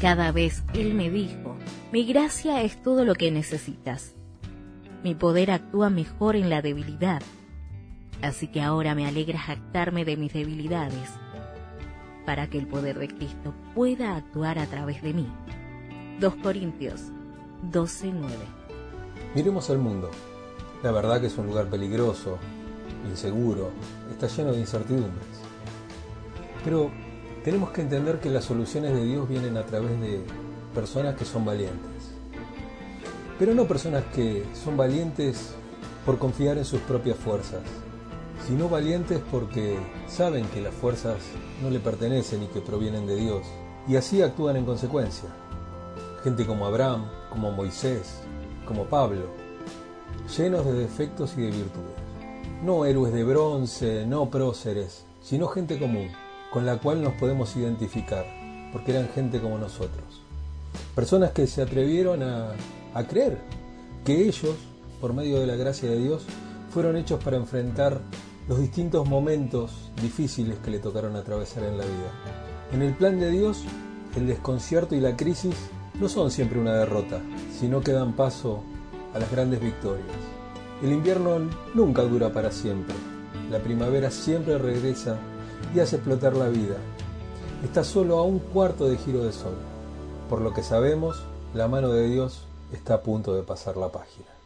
Cada vez Él me dijo, mi gracia es todo lo que necesitas. Mi poder actúa mejor en la debilidad. Así que ahora me alegra jactarme de mis debilidades, para que el poder de Cristo pueda actuar a través de mí. 2 Corintios 12:9 Miremos al mundo. La verdad que es un lugar peligroso, inseguro, está lleno de incertidumbres. Pero tenemos que entender que las soluciones de Dios vienen a través de personas que son valientes. Pero no personas que son valientes por confiar en sus propias fuerzas, sino valientes porque saben que las fuerzas no le pertenecen y que provienen de Dios, y así actúan en consecuencia. Gente como Abraham, como Moisés, como Pablo, llenos de defectos y de virtudes. No héroes de bronce, no próceres, sino gente común, con la cual nos podemos identificar, porque eran gente como nosotros. Personas que se atrevieron a, creer que ellos, por medio de la gracia de Dios, fueron hechos para enfrentar los distintos momentos difíciles que le tocaron atravesar en la vida. En el plan de Dios, el desconcierto y la crisis no son siempre una derrota, sino que dan paso a las grandes victorias. El invierno nunca dura para siempre. La primavera siempre regresa y hace explotar la vida. Está solo a un cuarto de giro de sol. Por lo que sabemos, la mano de Dios está a punto de pasar la página.